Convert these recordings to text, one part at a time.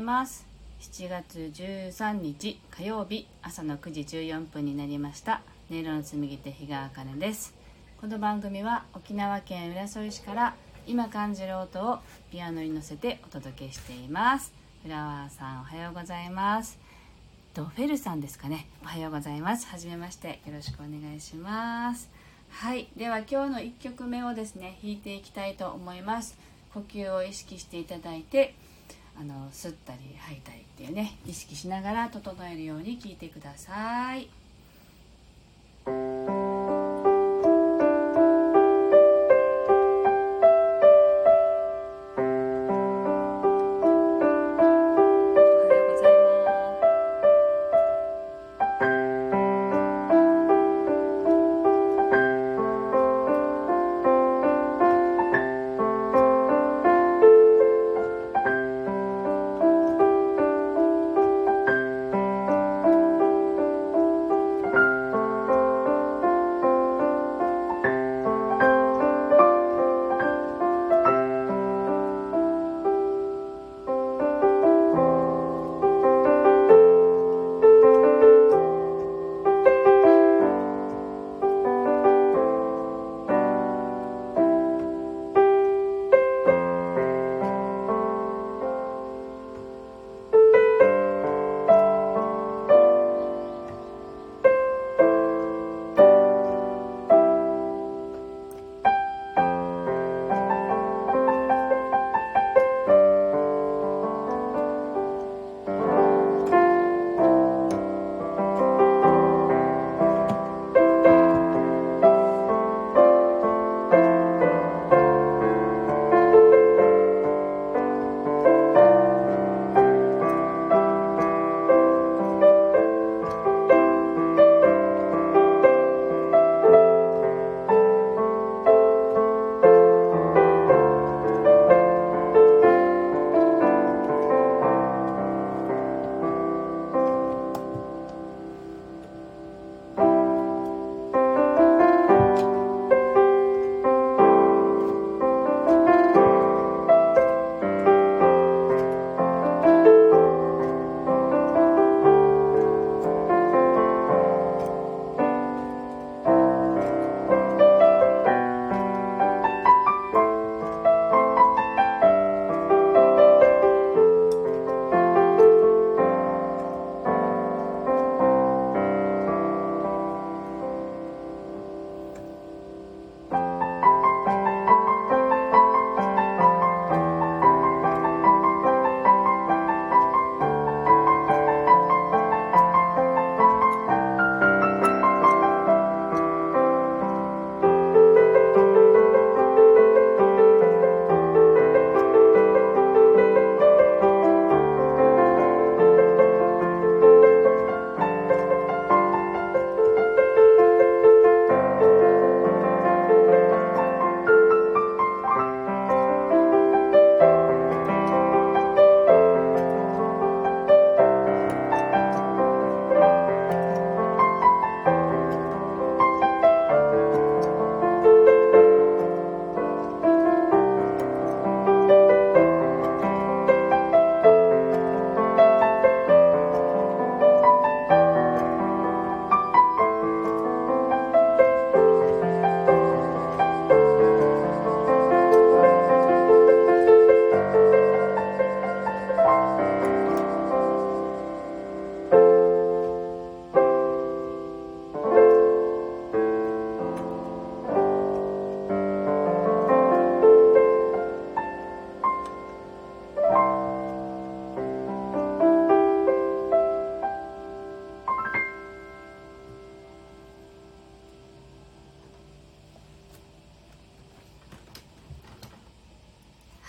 います。7月13日火曜日朝の9時14分になりました。音色の紡ぎ手日川茜です。この番組は沖縄県浦添市から今感じる音をピアノに乗せてお届けしています。フラワーさんおはようございます。とフェルさんですかね。おはようございます。はめまして。よろしくお願いします。はい。では今日の1曲目をですね弾いていきたいと思います。呼吸を意識していただいてあの吸ったり吐いたりっていうね意識しながら整えるように聞いてください。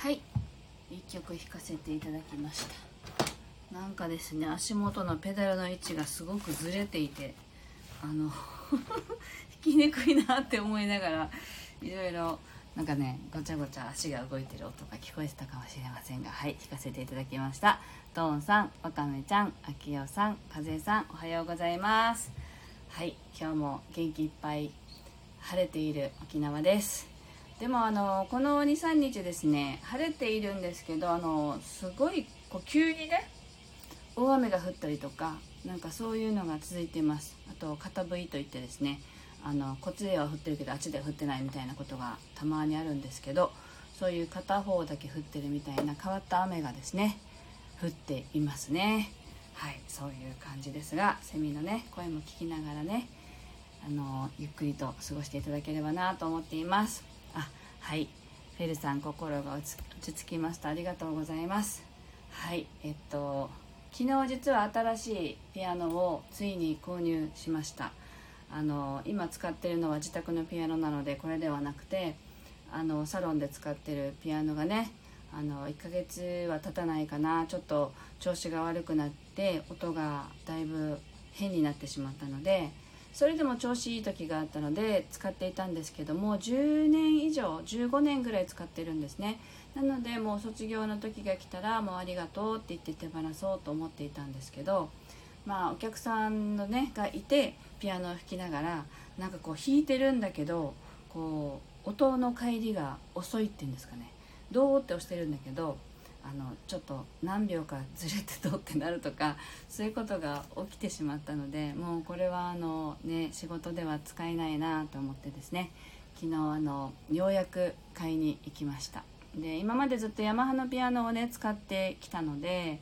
はい。1曲弾かせていただきました。なんかですね足元のペダルの位置がすごくずれていてあの 弾きにくいなって思いながらいろいろなんかねごちゃごちゃ足が動いてる音が聞こえてたかもしれませんがはい弾かせていただきました。トーンさんわかめちゃんあきよさんかぜさんおはようございます。はい今日も元気いっぱい晴れている沖縄です。でもあのこの23日ですね晴れているんですけどあのすごいこう急にね大雨が降ったりとかなんかそういうのが続いています。あと片降りといってですねあのこっちでは降ってるけどあっちでは降ってないみたいなことがたまにあるんですけどそういう片方だけ降ってるみたいな変わった雨がですね降っていますね。はいそういう感じですがセミのね声も聞きながらねあのゆっくりと過ごしていただければなと思っています。あはい。フェルさん心が落ち着きました。ありがとうございます。はい。えっと昨日実は新しいピアノをついに購入しました。あの今使ってるのは自宅のピアノなのでこれではなくてあのサロンで使ってるピアノがねあの1ヶ月は経たないかな。ちょっと調子が悪くなって音がだいぶ変になってしまったのでそれでも調子いい時があったので使っていたんですけども10年以上15年ぐらい使ってるんですね。なのでもう卒業の時が来たらもうありがとうって言って手放そうと思っていたんですけどまあお客さんのねがいてピアノを弾きながらなんかこう弾いてるんだけどこう音の帰りが遅いっていうんですかね。どうって押してるんだけどあのちょっと何秒かずれてどうってなるとか そういうことが起きてしまったのでもうこれはあの、ね、仕事では使えないなと思ってですね。昨日あのようやく買いに行きました。で今までずっとヤマハのピアノをね使ってきたので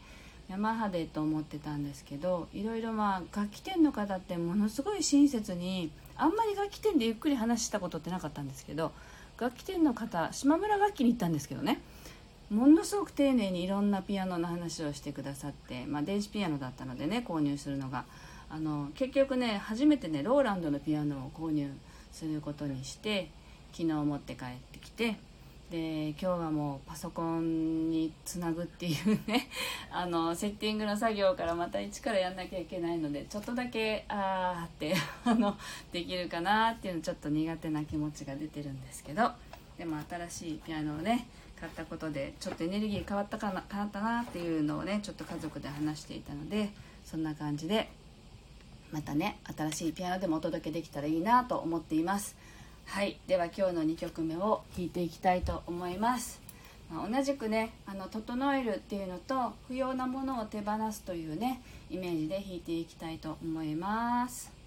ヤマハでと思ってたんですけどいろいろまあ楽器店の方ってものすごい親切にあんまり楽器店でゆっくり話したことってなかったんですけど楽器店の方島村楽器に行ったんですけどね。ものすごく丁寧にいろんなピアノの話をしてくださって、まあ、電子ピアノだったのでね購入するのが。あの結局ね初めてねローランドのピアノを購入することにして昨日持って帰ってきてで今日はもうパソコンにつなぐっていうね あのセッティングの作業からまた一からやんなきゃいけないのでちょっとだけあーって あのできるかなっていうのちょっと苦手な気持ちが出てるんですけどでも新しいピアノをね買ったことでちょっとエネルギー変わったかな変わったなっていうのをねちょっと家族で話していたのでそんな感じでまたね新しいピアノでもお届けできたらいいなと思っています。はいでは今日の2曲目を弾いていきたいと思います、まあ、同じくねあの整えるっていうのと不要なものを手放すというねイメージで弾いていきたいと思います。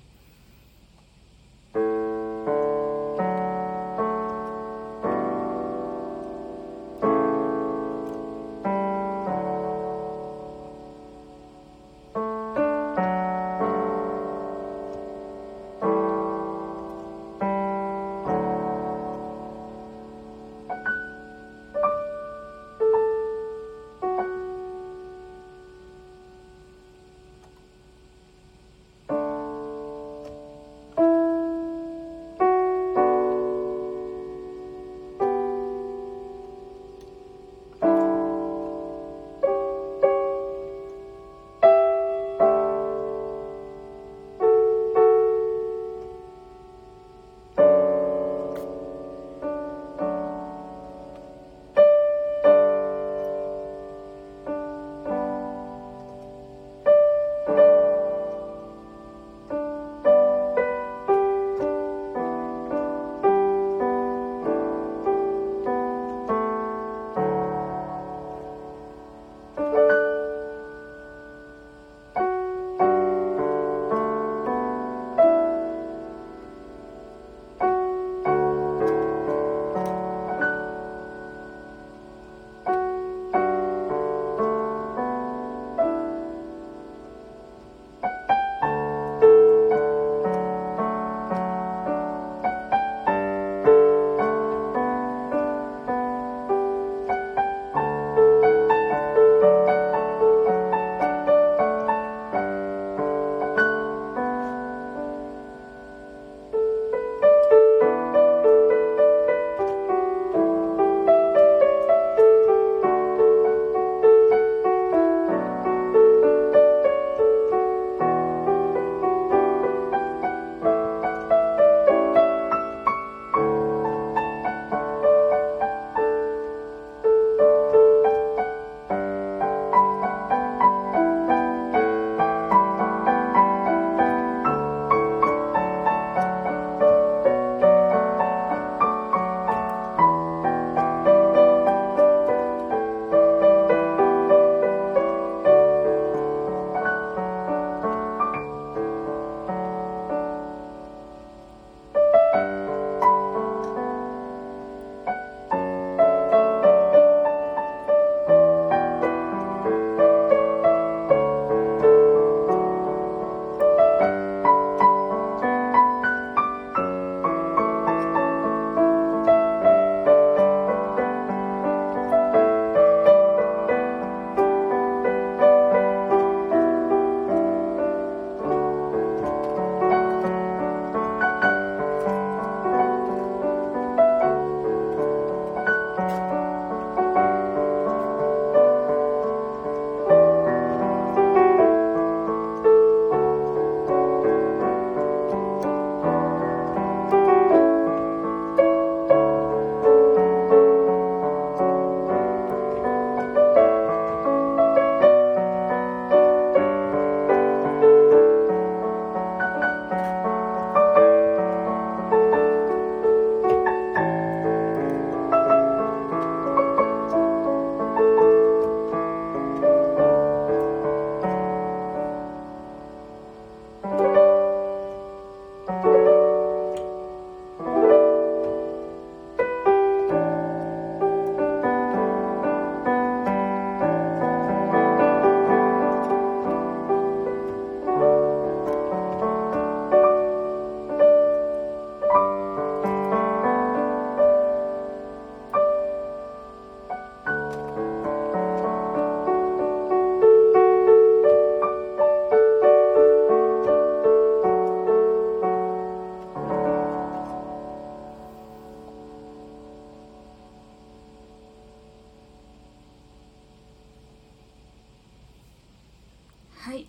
はい。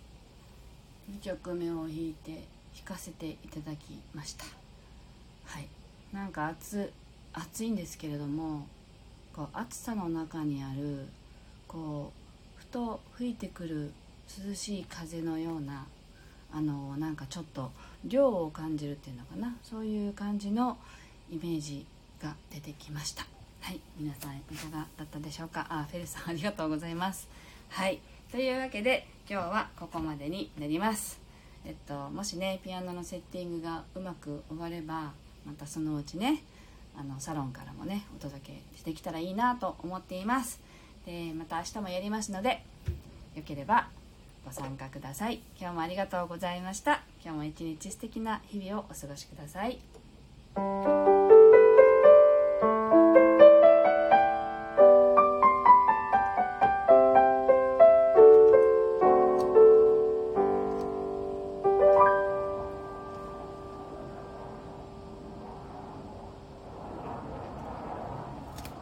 2曲目を弾いて弾かせていただきました。はい。なんか暑いんですけれどもこう暑さの中にあるこうふと吹いてくる涼しい風のようなあのなんかちょっと涼を感じるっていうのかな。そういう感じのイメージが出てきました。はい。皆さんいかがだったでしょうか？あフェルさんありがとうございます。はい。というわけで今日はここまでになります。えっともしねピアノのセッティングがうまく終わればまたそのうちねあのサロンからもねお届けしてきたらいいなと思っています。でまた明日もやりますのでよければご参加ください。今日もありがとうございました。今日も一日素敵な日々をお過ごしください。